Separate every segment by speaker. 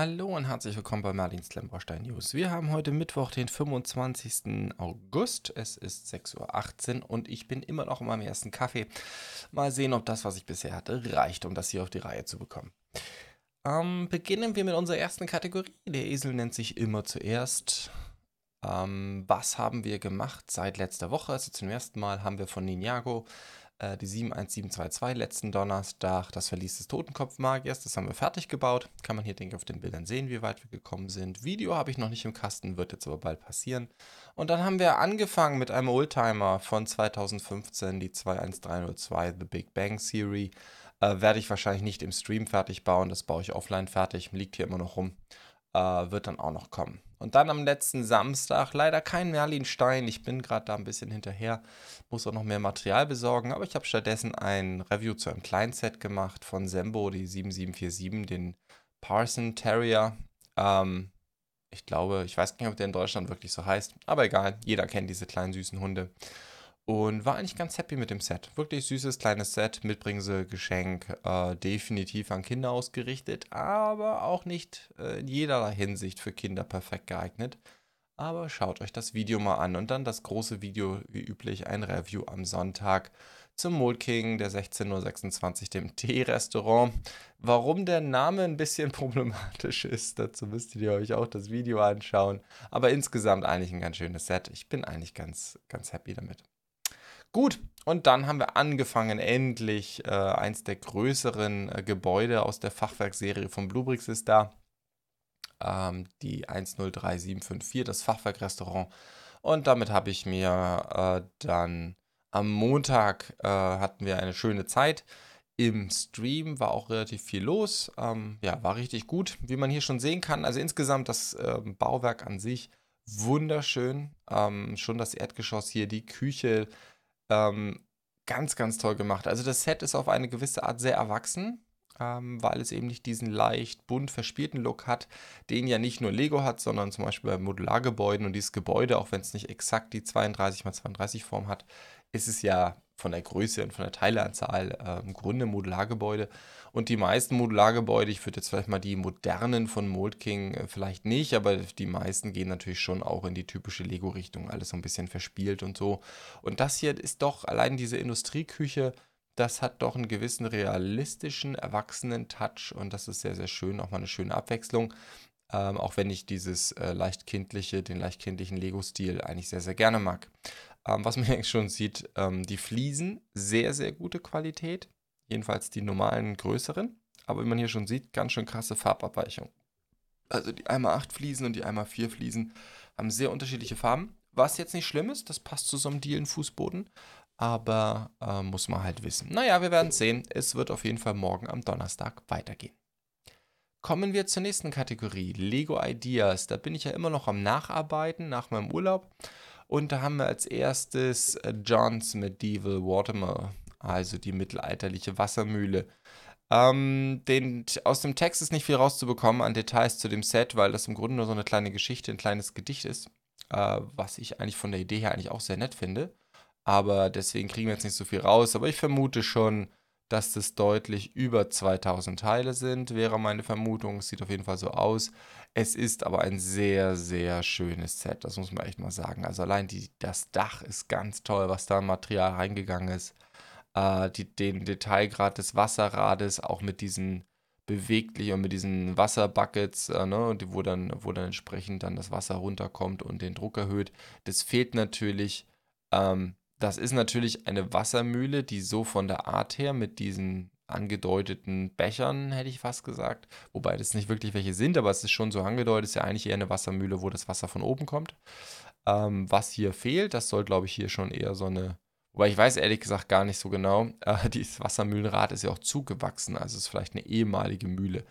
Speaker 1: Hallo und herzlich willkommen bei Marlins Klemmbaustein News. Wir haben heute Mittwoch, den 25. August. Es ist 6.18 Uhr und ich bin immer noch in meinem ersten Kaffee. Mal sehen, ob das, was ich bisher hatte, reicht, um das hier auf die Reihe zu bekommen. Ähm, beginnen wir mit unserer ersten Kategorie. Der Esel nennt sich immer zuerst. Ähm, was haben wir gemacht seit letzter Woche? Also zum ersten Mal haben wir von Ninjago äh, die 71722 letzten Donnerstag, das Verlies des Totenkopfmagiers, das haben wir fertig gebaut. Kann man hier, denke ich, auf den Bildern sehen, wie weit wir gekommen sind. Video habe ich noch nicht im Kasten, wird jetzt aber bald passieren. Und dann haben wir angefangen mit einem Oldtimer von 2015, die 21302 The Big Bang Theory. Äh, werde ich wahrscheinlich nicht im Stream fertig bauen, das baue ich offline fertig, liegt hier immer noch rum. Äh, wird dann auch noch kommen. Und dann am letzten Samstag leider kein Merlin-Stein. Ich bin gerade da ein bisschen hinterher, muss auch noch mehr Material besorgen. Aber ich habe stattdessen ein Review zu einem Kleinset gemacht von Sembo, die 7747, den Parson Terrier. Ähm, ich glaube, ich weiß nicht, ob der in Deutschland wirklich so heißt, aber egal, jeder kennt diese kleinen süßen Hunde und war eigentlich ganz happy mit dem Set. Wirklich süßes kleines Set, Mitbringsel, Geschenk, äh, definitiv an Kinder ausgerichtet, aber auch nicht äh, in jeder Hinsicht für Kinder perfekt geeignet. Aber schaut euch das Video mal an und dann das große Video, wie üblich, ein Review am Sonntag zum Mold King der 1626, dem Tee-Restaurant. Warum der Name ein bisschen problematisch ist, dazu müsst ihr euch auch das Video anschauen. Aber insgesamt eigentlich ein ganz schönes Set. Ich bin eigentlich ganz, ganz happy damit. Gut, und dann haben wir angefangen, endlich äh, eins der größeren äh, Gebäude aus der Fachwerkserie von Bluebricks ist da. Ähm, die 103754, das Fachwerkrestaurant. Und damit habe ich mir äh, dann am Montag äh, hatten wir eine schöne Zeit. Im Stream war auch relativ viel los. Ähm, ja, war richtig gut, wie man hier schon sehen kann. Also insgesamt das ähm, Bauwerk an sich wunderschön. Ähm, schon das Erdgeschoss hier, die Küche, ähm, ganz, ganz toll gemacht. Also das Set ist auf eine gewisse Art sehr erwachsen, ähm, weil es eben nicht diesen leicht bunt verspielten Look hat, den ja nicht nur Lego hat, sondern zum Beispiel bei Modulargebäuden und dieses Gebäude, auch wenn es nicht exakt die 32x32 Form hat, ist es ja von der Größe und von der Teileanzahl äh, im Grunde Modulargebäude. Und die meisten Modulargebäude, ich würde jetzt vielleicht mal die modernen von Mold King äh, vielleicht nicht, aber die meisten gehen natürlich schon auch in die typische Lego-Richtung, alles so ein bisschen verspielt und so. Und das hier ist doch allein diese Industrieküche, das hat doch einen gewissen realistischen, erwachsenen Touch und das ist sehr, sehr schön, auch mal eine schöne Abwechslung. Ähm, auch wenn ich dieses äh, leicht kindliche, den leicht kindlichen Lego-Stil eigentlich sehr, sehr gerne mag. Ähm, was man eigentlich schon sieht, ähm, die Fliesen, sehr, sehr gute Qualität. Jedenfalls die normalen größeren. Aber wie man hier schon sieht, ganz schön krasse Farbabweichung. Also die 1x8 Fliesen und die 1x4 Fliesen haben sehr unterschiedliche Farben. Was jetzt nicht schlimm ist, das passt zu so einem Dielenfußboden. Aber äh, muss man halt wissen. Naja, wir werden sehen. Es wird auf jeden Fall morgen am Donnerstag weitergehen. Kommen wir zur nächsten Kategorie, Lego Ideas. Da bin ich ja immer noch am Nacharbeiten nach meinem Urlaub. Und da haben wir als erstes äh, John's Medieval Watermill, also die mittelalterliche Wassermühle. Ähm, den, aus dem Text ist nicht viel rauszubekommen an Details zu dem Set, weil das im Grunde nur so eine kleine Geschichte, ein kleines Gedicht ist, äh, was ich eigentlich von der Idee her eigentlich auch sehr nett finde. Aber deswegen kriegen wir jetzt nicht so viel raus. Aber ich vermute schon, dass das deutlich über 2000 Teile sind, wäre meine Vermutung. Es sieht auf jeden Fall so aus. Es ist aber ein sehr, sehr schönes Set, das muss man echt mal sagen. Also allein die, das Dach ist ganz toll, was da an Material reingegangen ist. Äh, die, den Detailgrad des Wasserrades, auch mit diesen beweglich und mit diesen Wasserbuckets, äh, ne, wo dann, wo dann entsprechend dann das Wasser runterkommt und den Druck erhöht. Das fehlt natürlich. Ähm, das ist natürlich eine Wassermühle, die so von der Art her mit diesen angedeuteten Bechern, hätte ich fast gesagt. Wobei das nicht wirklich welche sind, aber es ist schon so angedeutet, es ist ja eigentlich eher eine Wassermühle, wo das Wasser von oben kommt. Ähm, was hier fehlt, das soll, glaube ich, hier schon eher so eine. Wobei ich weiß ehrlich gesagt gar nicht so genau. Äh, dieses Wassermühlenrad ist ja auch zugewachsen, also es ist vielleicht eine ehemalige Mühle.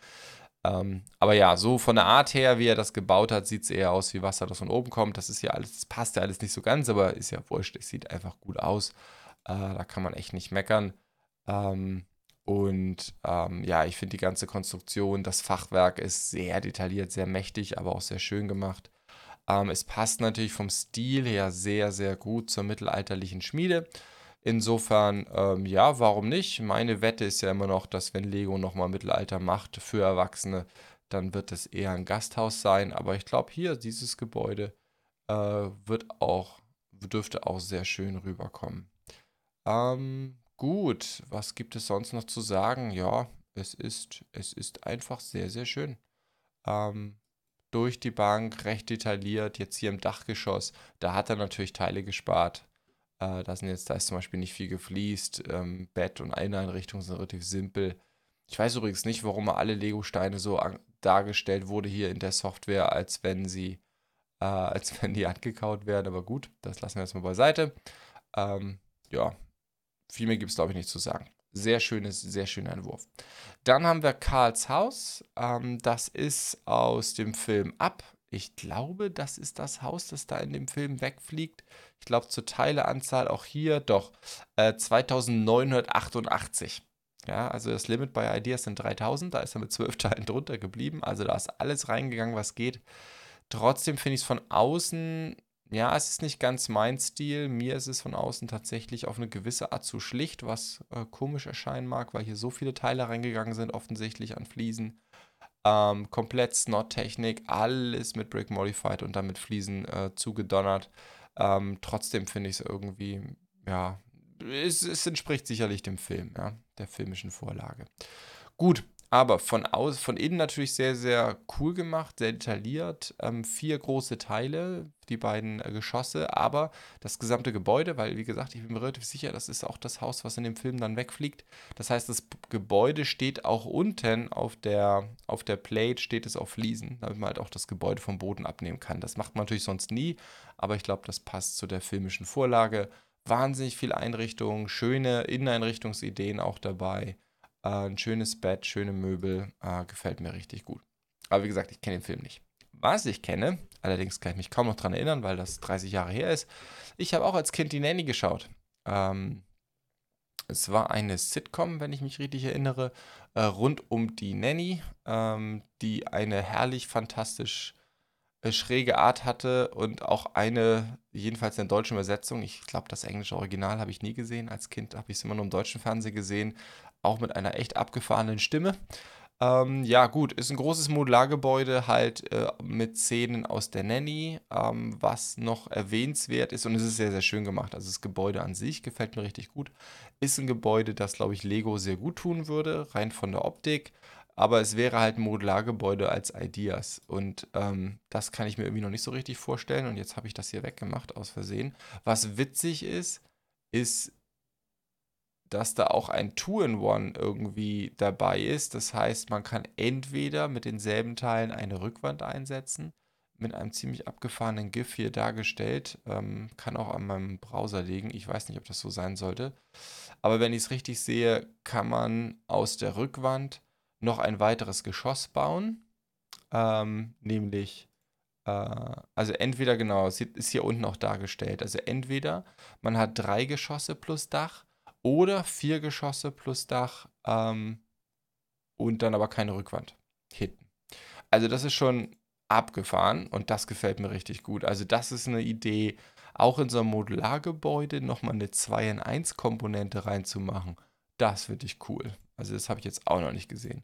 Speaker 1: Ähm, aber ja, so von der Art her, wie er das gebaut hat, sieht es eher aus wie Wasser, das von oben kommt. Das ist ja alles, das passt ja alles nicht so ganz, aber ist ja wurscht. Es sieht einfach gut aus. Äh, da kann man echt nicht meckern. Ähm, und ähm, ja, ich finde die ganze Konstruktion, das Fachwerk ist sehr detailliert, sehr mächtig, aber auch sehr schön gemacht. Ähm, es passt natürlich vom Stil her sehr, sehr gut zur mittelalterlichen Schmiede. Insofern, ähm, ja, warum nicht? Meine Wette ist ja immer noch, dass wenn Lego nochmal Mittelalter macht für Erwachsene, dann wird es eher ein Gasthaus sein. Aber ich glaube, hier, dieses Gebäude äh, wird auch, dürfte auch sehr schön rüberkommen. Ähm, gut, was gibt es sonst noch zu sagen? Ja, es ist, es ist einfach sehr, sehr schön. Ähm, durch die Bank, recht detailliert, jetzt hier im Dachgeschoss, da hat er natürlich Teile gespart. Äh, da, sind jetzt, da ist zum Beispiel nicht viel gefliest. Ähm, Bett und Inneneinrichtungen sind relativ simpel. Ich weiß übrigens nicht, warum alle Lego-Steine so dargestellt wurde hier in der Software, als wenn sie, äh, als wenn die angekaut werden. Aber gut, das lassen wir jetzt mal beiseite. Ähm, ja, viel mehr gibt es, glaube ich, nicht zu sagen. Sehr schönes, sehr schöner Entwurf. Dann haben wir Karls Haus. Ähm, das ist aus dem Film Ab. Ich glaube, das ist das Haus, das da in dem Film wegfliegt. Ich glaube, zur Teileanzahl auch hier doch äh, 2988. Ja, also das Limit bei Ideas sind 3000, da ist er mit 12 Teilen drunter geblieben. Also da ist alles reingegangen, was geht. Trotzdem finde ich es von außen, ja, es ist nicht ganz mein Stil. Mir ist es von außen tatsächlich auf eine gewisse Art zu schlicht, was äh, komisch erscheinen mag, weil hier so viele Teile reingegangen sind, offensichtlich an Fliesen. Ähm, komplett Snot-Technik, alles mit Brick Modified und dann mit Fliesen äh, zugedonnert. Ähm, trotzdem finde ich es irgendwie, ja, es, es, entspricht sicherlich dem Film, ja, der filmischen Vorlage. Gut, aber von, aus, von innen natürlich sehr, sehr cool gemacht, sehr detailliert. Ähm, vier große Teile, die beiden äh, Geschosse, aber das gesamte Gebäude, weil wie gesagt, ich bin mir relativ sicher, das ist auch das Haus, was in dem Film dann wegfliegt. Das heißt, das Gebäude steht auch unten auf der, auf der Plate, steht es auf Fliesen, damit man halt auch das Gebäude vom Boden abnehmen kann. Das macht man natürlich sonst nie, aber ich glaube, das passt zu der filmischen Vorlage. Wahnsinnig viel Einrichtung, schöne Inneneinrichtungsideen auch dabei. Äh, ein schönes Bett, schöne Möbel, äh, gefällt mir richtig gut. Aber wie gesagt, ich kenne den Film nicht. Was ich kenne, allerdings kann ich mich kaum noch daran erinnern, weil das 30 Jahre her ist. Ich habe auch als Kind die Nanny geschaut. Ähm, es war eine Sitcom, wenn ich mich richtig erinnere, äh, rund um die Nanny, ähm, die eine herrlich fantastisch schräge Art hatte und auch eine, jedenfalls in der deutschen Übersetzung, ich glaube, das englische Original habe ich nie gesehen. Als Kind habe ich es immer nur im deutschen Fernsehen gesehen, auch mit einer echt abgefahrenen Stimme. Ähm, ja, gut, ist ein großes Modulargebäude halt äh, mit Szenen aus der Nanny, ähm, was noch erwähnenswert ist und es ist sehr, sehr schön gemacht. Also das Gebäude an sich gefällt mir richtig gut. Ist ein Gebäude, das, glaube ich, Lego sehr gut tun würde, rein von der Optik. Aber es wäre halt ein Modulargebäude als Ideas. Und ähm, das kann ich mir irgendwie noch nicht so richtig vorstellen. Und jetzt habe ich das hier weggemacht aus Versehen. Was witzig ist, ist, dass da auch ein Two-in-One irgendwie dabei ist. Das heißt, man kann entweder mit denselben Teilen eine Rückwand einsetzen, mit einem ziemlich abgefahrenen GIF hier dargestellt. Ähm, kann auch an meinem Browser liegen. Ich weiß nicht, ob das so sein sollte. Aber wenn ich es richtig sehe, kann man aus der Rückwand noch ein weiteres Geschoss bauen. Ähm, nämlich, äh, also entweder, genau, es ist hier unten auch dargestellt. Also entweder man hat drei Geschosse plus Dach oder vier Geschosse plus Dach ähm, und dann aber keine Rückwand hinten. Also das ist schon abgefahren und das gefällt mir richtig gut. Also das ist eine Idee, auch in so einem Modulargebäude nochmal eine 2 in 1 Komponente reinzumachen. Das finde ich cool. Also das habe ich jetzt auch noch nicht gesehen.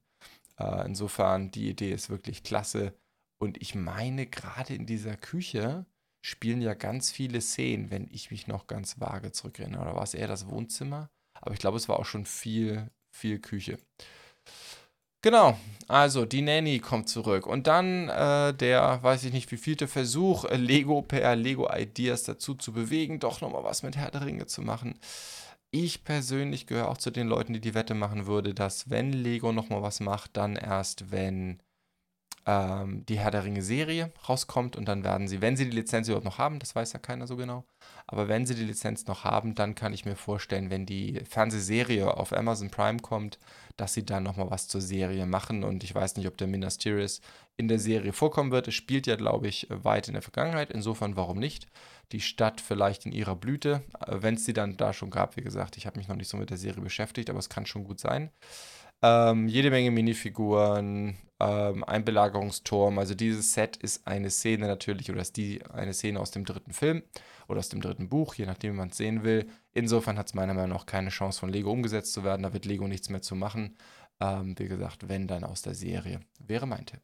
Speaker 1: Äh, insofern, die Idee ist wirklich klasse. Und ich meine, gerade in dieser Küche spielen ja ganz viele Szenen, wenn ich mich noch ganz vage zurückerinnere. Oder war es eher das Wohnzimmer? Aber ich glaube, es war auch schon viel, viel Küche. Genau, also die Nanny kommt zurück. Und dann äh, der, weiß ich nicht, wie vielte Versuch, Lego per Lego Ideas dazu zu bewegen, doch nochmal was mit Herr der Ringe zu machen. Ich persönlich gehöre auch zu den Leuten, die die Wette machen würde, dass wenn Lego nochmal was macht, dann erst, wenn ähm, die Herr der Ringe Serie rauskommt und dann werden sie, wenn sie die Lizenz überhaupt noch haben, das weiß ja keiner so genau, aber wenn sie die Lizenz noch haben, dann kann ich mir vorstellen, wenn die Fernsehserie auf Amazon Prime kommt, dass sie dann nochmal was zur Serie machen und ich weiß nicht, ob der Minas Tirith in der Serie vorkommen wird. Es spielt ja, glaube ich, weit in der Vergangenheit, insofern warum nicht? Die Stadt vielleicht in ihrer Blüte, äh, wenn es sie dann da schon gab, wie gesagt, ich habe mich noch nicht so mit der Serie beschäftigt, aber es kann schon gut sein. Ähm, jede Menge Minifiguren, ähm, ein Belagerungsturm. Also dieses Set ist eine Szene natürlich, oder ist die eine Szene aus dem dritten Film oder aus dem dritten Buch, je nachdem, wie man es sehen will. Insofern hat es meiner Meinung nach keine Chance von Lego umgesetzt zu werden. Da wird Lego nichts mehr zu machen. Ähm, wie gesagt, wenn dann aus der Serie. Wäre mein Tipp.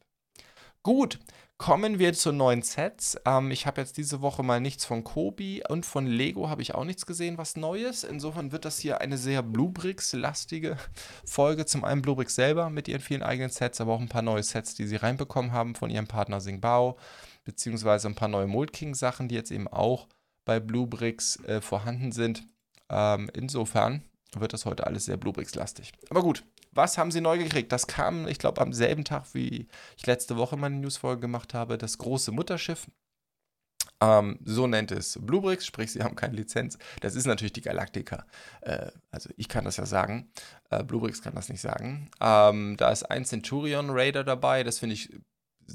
Speaker 1: Gut, kommen wir zu neuen Sets. Ähm, ich habe jetzt diese Woche mal nichts von Kobi und von Lego habe ich auch nichts gesehen, was Neues. Insofern wird das hier eine sehr Bluebricks-lastige Folge. Zum einen Bluebricks selber mit ihren vielen eigenen Sets, aber auch ein paar neue Sets, die sie reinbekommen haben von ihrem Partner Singbao, beziehungsweise ein paar neue Mold King-Sachen, die jetzt eben auch bei Bluebricks äh, vorhanden sind. Ähm, insofern wird das heute alles sehr Bluebricks-lastig. Aber gut, was haben sie neu gekriegt? Das kam, ich glaube, am selben Tag, wie ich letzte Woche meine Newsfolge gemacht habe, das große Mutterschiff. Ähm, so nennt es Bluebricks, sprich, sie haben keine Lizenz. Das ist natürlich die Galactica. Äh, also ich kann das ja sagen. Äh, Bluebricks kann das nicht sagen. Ähm, da ist ein Centurion Raider dabei. Das finde ich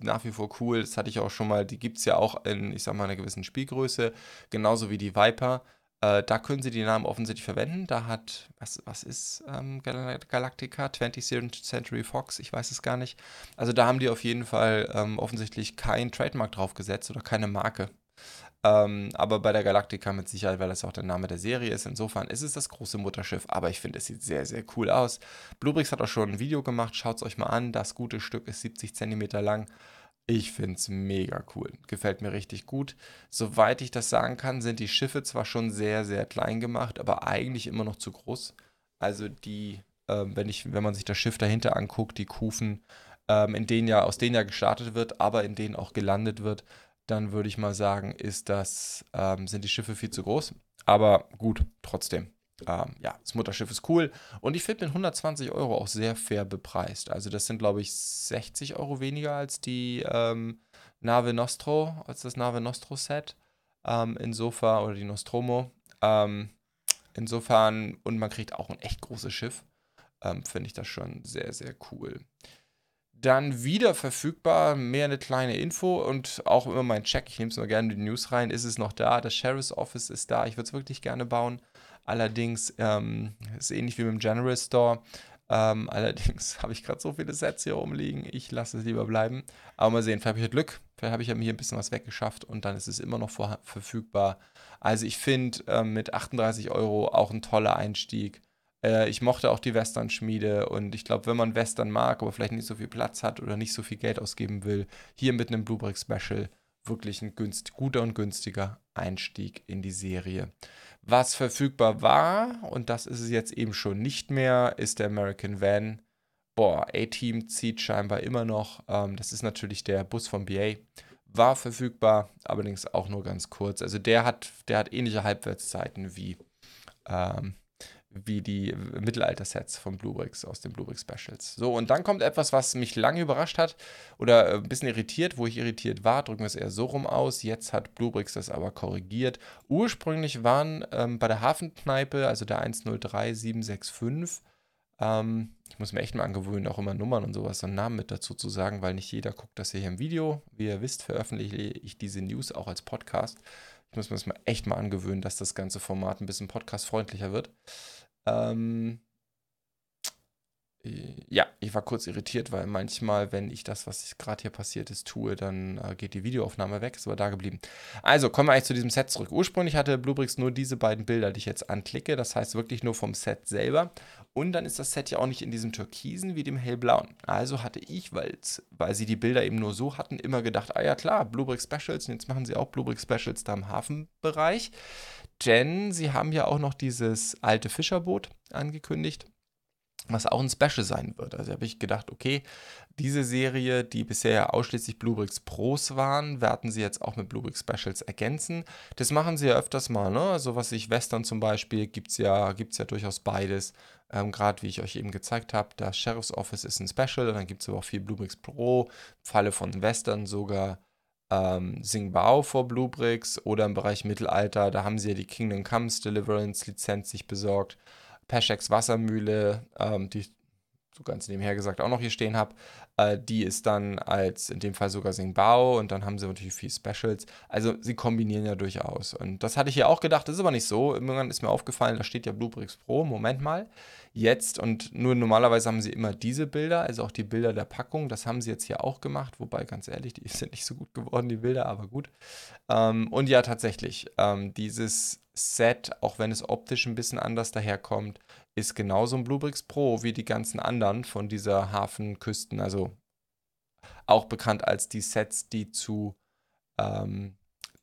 Speaker 1: nach wie vor cool. Das hatte ich auch schon mal. Die gibt es ja auch in, ich sag mal, einer gewissen Spielgröße. Genauso wie die Viper. Äh, da können sie die Namen offensichtlich verwenden. Da hat, was, was ist ähm, Galactica? 20th Century Fox? Ich weiß es gar nicht. Also da haben die auf jeden Fall ähm, offensichtlich kein Trademark draufgesetzt oder keine Marke. Ähm, aber bei der Galactica mit Sicherheit, weil das auch der Name der Serie ist. Insofern ist es das große Mutterschiff. Aber ich finde, es sieht sehr, sehr cool aus. Bluebricks hat auch schon ein Video gemacht. Schaut es euch mal an. Das gute Stück ist 70 cm lang. Ich finde es mega cool. Gefällt mir richtig gut. Soweit ich das sagen kann, sind die Schiffe zwar schon sehr, sehr klein gemacht, aber eigentlich immer noch zu groß. Also die, ähm, wenn, ich, wenn man sich das Schiff dahinter anguckt, die Kufen, ähm, in denen ja, aus denen ja gestartet wird, aber in denen auch gelandet wird, dann würde ich mal sagen, ist das, ähm, sind die Schiffe viel zu groß. Aber gut, trotzdem. Ähm, ja, das Mutterschiff ist cool und ich finde mit 120 Euro auch sehr fair bepreist. Also das sind, glaube ich, 60 Euro weniger als die ähm, Nave Nostro, als das Nave Nostro Set. Ähm, insofern, oder die Nostromo. Ähm, insofern, und man kriegt auch ein echt großes Schiff. Ähm, finde ich das schon sehr, sehr cool. Dann wieder verfügbar, mehr eine kleine Info und auch immer mein Check, ich nehme es mal gerne in die News rein, ist es noch da, das Sheriff's Office ist da, ich würde es wirklich gerne bauen. Allerdings ähm, ist ähnlich wie mit dem General Store. Ähm, allerdings habe ich gerade so viele Sets hier rumliegen. Ich lasse es lieber bleiben. Aber mal sehen, vielleicht habe ich Glück. Vielleicht habe ich ja mir ein bisschen was weggeschafft und dann ist es immer noch verfügbar. Also ich finde äh, mit 38 Euro auch ein toller Einstieg. Äh, ich mochte auch die Western-Schmiede und ich glaube, wenn man Western mag, aber vielleicht nicht so viel Platz hat oder nicht so viel Geld ausgeben will, hier mit einem Bluebrick Special wirklich ein günst, guter und günstiger Einstieg in die Serie. Was verfügbar war, und das ist es jetzt eben schon nicht mehr, ist der American Van. Boah, A-Team zieht scheinbar immer noch. Ähm, das ist natürlich der Bus vom BA. War verfügbar, allerdings auch nur ganz kurz. Also der hat, der hat ähnliche Halbwertszeiten wie ähm, wie die Mittelalter-Sets von Bluebricks aus den Bluebrick Specials. So, und dann kommt etwas, was mich lange überrascht hat oder äh, ein bisschen irritiert, wo ich irritiert war, drücken wir es eher so rum aus. Jetzt hat Bluebricks das aber korrigiert. Ursprünglich waren ähm, bei der Hafenkneipe, also der 103765, ähm, ich muss mir echt mal angewöhnen, auch immer Nummern und sowas, so einen Namen mit dazu zu sagen, weil nicht jeder guckt das hier im Video. Wie ihr wisst, veröffentliche ich diese News auch als Podcast. Ich muss mir das mal echt mal angewöhnen, dass das ganze Format ein bisschen podcastfreundlicher wird. Ähm, ja, ich war kurz irritiert, weil manchmal, wenn ich das, was gerade hier passiert ist, tue, dann äh, geht die Videoaufnahme weg, ist aber da geblieben. Also, kommen wir eigentlich zu diesem Set zurück. Ursprünglich hatte Bluebricks nur diese beiden Bilder, die ich jetzt anklicke, das heißt wirklich nur vom Set selber. Und dann ist das Set ja auch nicht in diesem Türkisen wie dem hellblauen. Also hatte ich, weil sie die Bilder eben nur so hatten, immer gedacht, ah ja klar, Bluebrick Specials, und jetzt machen sie auch Bluebrick Specials da im Hafenbereich. Denn sie haben ja auch noch dieses alte Fischerboot angekündigt, was auch ein Special sein wird. Also habe ich gedacht, okay, diese Serie, die bisher ausschließlich Bluebricks Pros waren, werden sie jetzt auch mit Bluebricks Specials ergänzen. Das machen sie ja öfters mal, ne? Also was ich Western zum Beispiel, gibt es ja, gibt's ja durchaus beides. Ähm, Gerade wie ich euch eben gezeigt habe, das Sheriff's Office ist ein Special und dann gibt es aber auch viel Bluebricks Pro, Falle von Western sogar ähm, Singbao vor Bluebricks oder im Bereich Mittelalter, da haben sie ja die Kingdom Comes Deliverance Lizenz sich besorgt. Peschex Wassermühle, ähm, die ich so ganz nebenher gesagt auch noch hier stehen habe, äh, die ist dann als in dem Fall sogar Singbao und dann haben sie natürlich viel Specials. Also sie kombinieren ja durchaus. Und das hatte ich ja auch gedacht, das ist aber nicht so. Irgendwann ist mir aufgefallen, da steht ja Bluebricks Pro. Moment mal. Jetzt und nur normalerweise haben sie immer diese Bilder, also auch die Bilder der Packung. Das haben sie jetzt hier auch gemacht, wobei ganz ehrlich, die sind nicht so gut geworden, die Bilder, aber gut. Ähm, und ja, tatsächlich, ähm, dieses Set, auch wenn es optisch ein bisschen anders daherkommt, ist genauso ein Bluebricks Pro wie die ganzen anderen von dieser Hafenküsten, also auch bekannt als die Sets, die zu, ähm,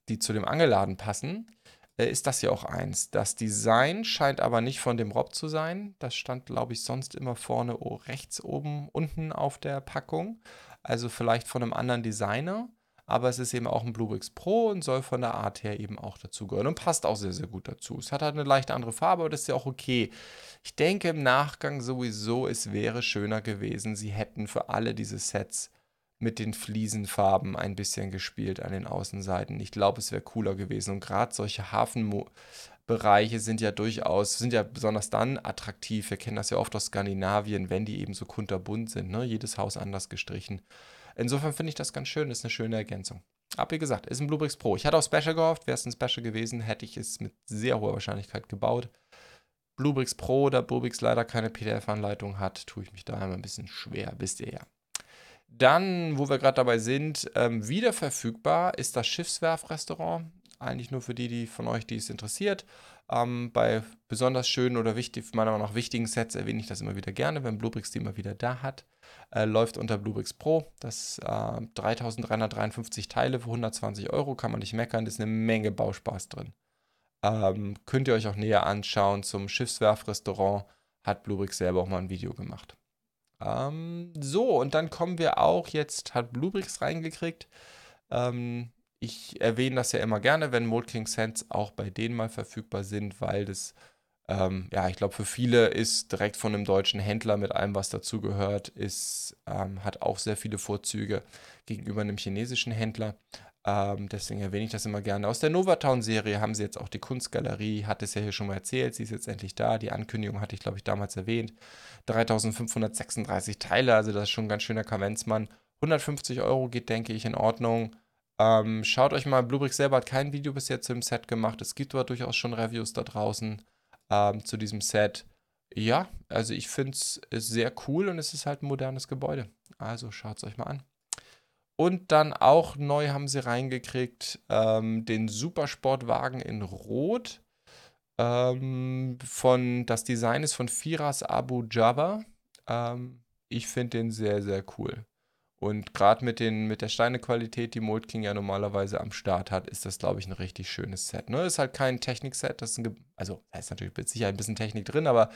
Speaker 1: die zu dem Angelladen passen, äh, ist das hier auch eins. Das Design scheint aber nicht von dem Rob zu sein. Das stand, glaube ich, sonst immer vorne oh, rechts oben unten auf der Packung. Also vielleicht von einem anderen Designer aber es ist eben auch ein Bluebricks Pro und soll von der Art her eben auch dazugehören und passt auch sehr, sehr gut dazu. Es hat halt eine leicht andere Farbe, aber das ist ja auch okay. Ich denke im Nachgang sowieso, es wäre schöner gewesen, sie hätten für alle diese Sets mit den Fliesenfarben ein bisschen gespielt an den Außenseiten. Ich glaube, es wäre cooler gewesen. Und gerade solche Hafenbereiche sind ja durchaus, sind ja besonders dann attraktiv. Wir kennen das ja oft aus Skandinavien, wenn die eben so kunterbunt sind. Ne? Jedes Haus anders gestrichen. Insofern finde ich das ganz schön, ist eine schöne Ergänzung. Aber wie gesagt, ist ein Bluebricks Pro. Ich hatte auch Special gehofft, wäre es ein Special gewesen, hätte ich es mit sehr hoher Wahrscheinlichkeit gebaut. Bluebricks Pro, da Bluebricks leider keine PDF-Anleitung hat, tue ich mich da immer ein bisschen schwer, wisst ihr ja. Dann, wo wir gerade dabei sind, ähm, wieder verfügbar ist das Schiffswerf-Restaurant. Eigentlich nur für die, die von euch, die es interessiert. Ähm, bei besonders schönen oder wichtig, meiner Meinung nach wichtigen Sets erwähne ich das immer wieder gerne, wenn Bluebricks die immer wieder da hat. Äh, läuft unter Bluebricks Pro. Das äh, 3353 Teile für 120 Euro, kann man nicht meckern. Das ist eine Menge Bauspaß drin. Ähm, könnt ihr euch auch näher anschauen. Zum Schiffswerfrestaurant hat Bluebricks selber auch mal ein Video gemacht. Ähm, so, und dann kommen wir auch, jetzt hat Bluebricks reingekriegt. Ähm, ich erwähne das ja immer gerne, wenn Mold King Sense auch bei denen mal verfügbar sind, weil das, ähm, ja, ich glaube, für viele ist direkt von einem deutschen Händler mit allem, was dazugehört, ist, ähm, hat auch sehr viele Vorzüge gegenüber einem chinesischen Händler. Ähm, deswegen erwähne ich das immer gerne. Aus der Novatown-Serie haben sie jetzt auch die Kunstgalerie, hat es ja hier schon mal erzählt, sie ist jetzt endlich da. Die Ankündigung hatte ich, glaube ich, damals erwähnt. 3536 Teile, also das ist schon ein ganz schöner Kavenzmann. 150 Euro geht, denke ich, in Ordnung. Ähm, schaut euch mal, Bluebricks selber hat kein Video bis jetzt zum Set gemacht. Es gibt aber durchaus schon Reviews da draußen ähm, zu diesem Set. Ja, also ich finde es sehr cool und es ist halt ein modernes Gebäude. Also schaut es euch mal an. Und dann auch neu haben sie reingekriegt ähm, den Supersportwagen in Rot. Ähm, von, das Design ist von Firas Abu Jabba. Ähm, ich finde den sehr, sehr cool. Und gerade mit, mit der Steinequalität, die Mold King ja normalerweise am Start hat, ist das, glaube ich, ein richtig schönes Set. Ne? Ist halt kein Technik-Set, das ist ein, also da ist natürlich mit Sicherheit ein bisschen Technik drin, aber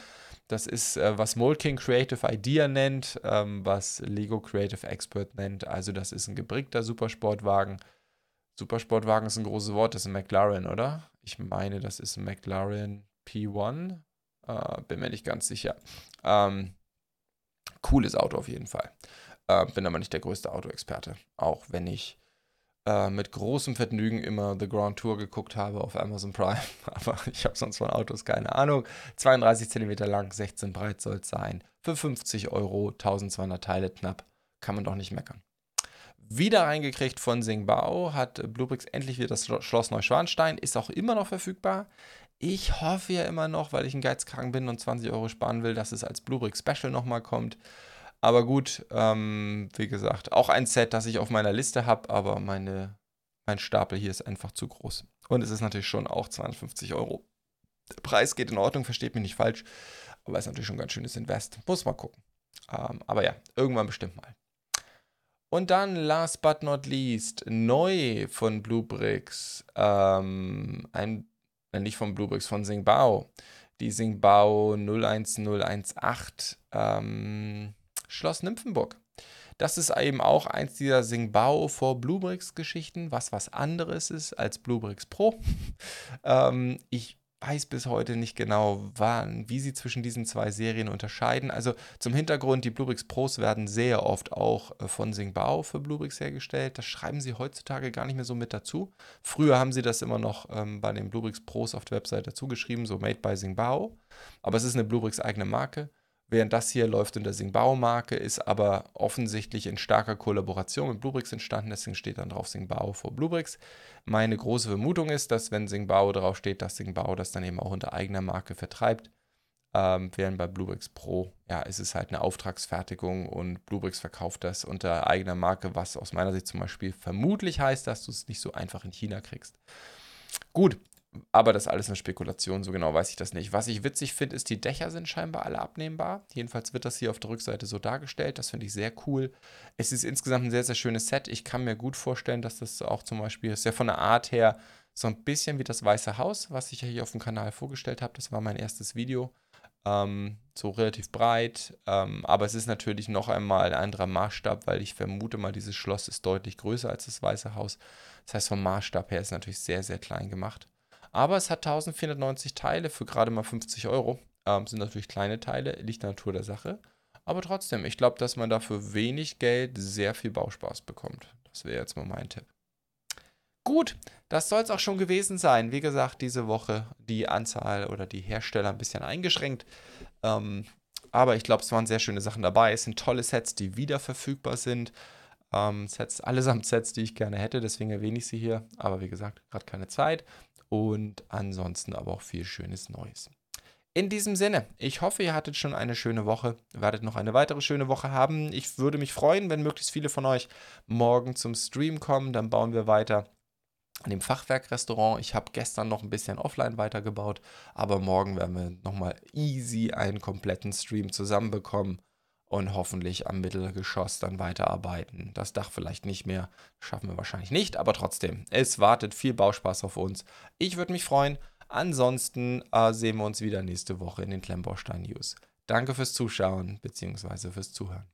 Speaker 1: das ist, äh, was Mold King Creative Idea nennt, ähm, was Lego Creative Expert nennt. Also das ist ein gebrickter Supersportwagen. Supersportwagen ist ein großes Wort, das ist ein McLaren, oder? Ich meine, das ist ein McLaren P1. Äh, bin mir nicht ganz sicher. Ähm, cooles Auto auf jeden Fall. Äh, bin aber nicht der größte Autoexperte. Auch wenn ich äh, mit großem Vergnügen immer The Grand Tour geguckt habe auf Amazon Prime. Aber ich habe sonst von Autos keine Ahnung. 32 cm lang, 16 breit soll es sein. Für 50 Euro, 1200 Teile knapp. Kann man doch nicht meckern. Wieder reingekriegt von Singbao, hat Bluebricks endlich wieder das Schloss Neuschwanstein, ist auch immer noch verfügbar. Ich hoffe ja immer noch, weil ich ein Geizkragen bin und 20 Euro sparen will, dass es als Bluebrick Special nochmal kommt. Aber gut, ähm, wie gesagt, auch ein Set, das ich auf meiner Liste habe, aber meine, mein Stapel hier ist einfach zu groß. Und es ist natürlich schon auch 250 Euro. Der Preis geht in Ordnung, versteht mich nicht falsch, aber ist natürlich schon ein ganz schönes Invest. Muss mal gucken. Ähm, aber ja, irgendwann bestimmt mal. Und dann, last but not least, neu von Bluebricks, ähm, ein, äh, nicht von Bluebricks, von Singbao. Die Singbao 01018, ähm, Schloss Nymphenburg. Das ist eben auch eins dieser Singbao vor Bluebricks Geschichten, was was anderes ist als Bluebricks Pro. ähm, ich weiß bis heute nicht genau, wann, wie sie zwischen diesen zwei Serien unterscheiden. Also zum Hintergrund, die Bluebricks Pros werden sehr oft auch äh, von Singbao für Bluebricks hergestellt. Das schreiben sie heutzutage gar nicht mehr so mit dazu. Früher haben sie das immer noch ähm, bei den Bluebricks Pros auf der Website dazu geschrieben, so Made by Singbao. Aber es ist eine Bluebricks eigene Marke. Während das hier läuft unter Singbao-Marke, ist aber offensichtlich in starker Kollaboration mit Bluebricks entstanden, deswegen steht dann drauf Singbao vor Bluebricks. Meine große Vermutung ist, dass wenn Singbao drauf steht, dass Singbao das dann eben auch unter eigener Marke vertreibt. Ähm, während bei Bluebricks Pro, ja, ist es halt eine Auftragsfertigung und Bluebricks verkauft das unter eigener Marke, was aus meiner Sicht zum Beispiel vermutlich heißt, dass du es nicht so einfach in China kriegst. Gut, aber das ist alles eine Spekulation, so genau weiß ich das nicht. Was ich witzig finde, ist, die Dächer sind scheinbar alle abnehmbar. Jedenfalls wird das hier auf der Rückseite so dargestellt. Das finde ich sehr cool. Es ist insgesamt ein sehr, sehr schönes Set. Ich kann mir gut vorstellen, dass das auch zum Beispiel, ist ja von der Art her so ein bisschen wie das Weiße Haus, was ich ja hier auf dem Kanal vorgestellt habe. Das war mein erstes Video. Ähm, so relativ breit. Ähm, aber es ist natürlich noch einmal ein anderer Maßstab, weil ich vermute mal, dieses Schloss ist deutlich größer als das Weiße Haus. Das heißt, vom Maßstab her ist es natürlich sehr, sehr klein gemacht. Aber es hat 1490 Teile für gerade mal 50 Euro. Ähm, sind natürlich kleine Teile, liegt der Natur der Sache. Aber trotzdem, ich glaube, dass man dafür wenig Geld sehr viel Bauspaß bekommt. Das wäre jetzt mal mein Tipp. Gut, das soll es auch schon gewesen sein. Wie gesagt, diese Woche die Anzahl oder die Hersteller ein bisschen eingeschränkt. Ähm, aber ich glaube, es waren sehr schöne Sachen dabei. Es sind tolle Sets, die wieder verfügbar sind. Ähm, Sets, allesamt Sets, die ich gerne hätte, deswegen erwähne ich sie hier. Aber wie gesagt, gerade keine Zeit. Und ansonsten aber auch viel schönes Neues. In diesem Sinne, ich hoffe, ihr hattet schon eine schöne Woche, werdet noch eine weitere schöne Woche haben. Ich würde mich freuen, wenn möglichst viele von euch morgen zum Stream kommen. Dann bauen wir weiter an dem Fachwerkrestaurant. Ich habe gestern noch ein bisschen offline weitergebaut, aber morgen werden wir nochmal easy einen kompletten Stream zusammenbekommen und hoffentlich am Mittelgeschoss dann weiterarbeiten. Das Dach vielleicht nicht mehr, schaffen wir wahrscheinlich nicht, aber trotzdem, es wartet viel Bauspaß auf uns. Ich würde mich freuen. Ansonsten äh, sehen wir uns wieder nächste Woche in den Klemmbaustein News. Danke fürs Zuschauen bzw. fürs Zuhören.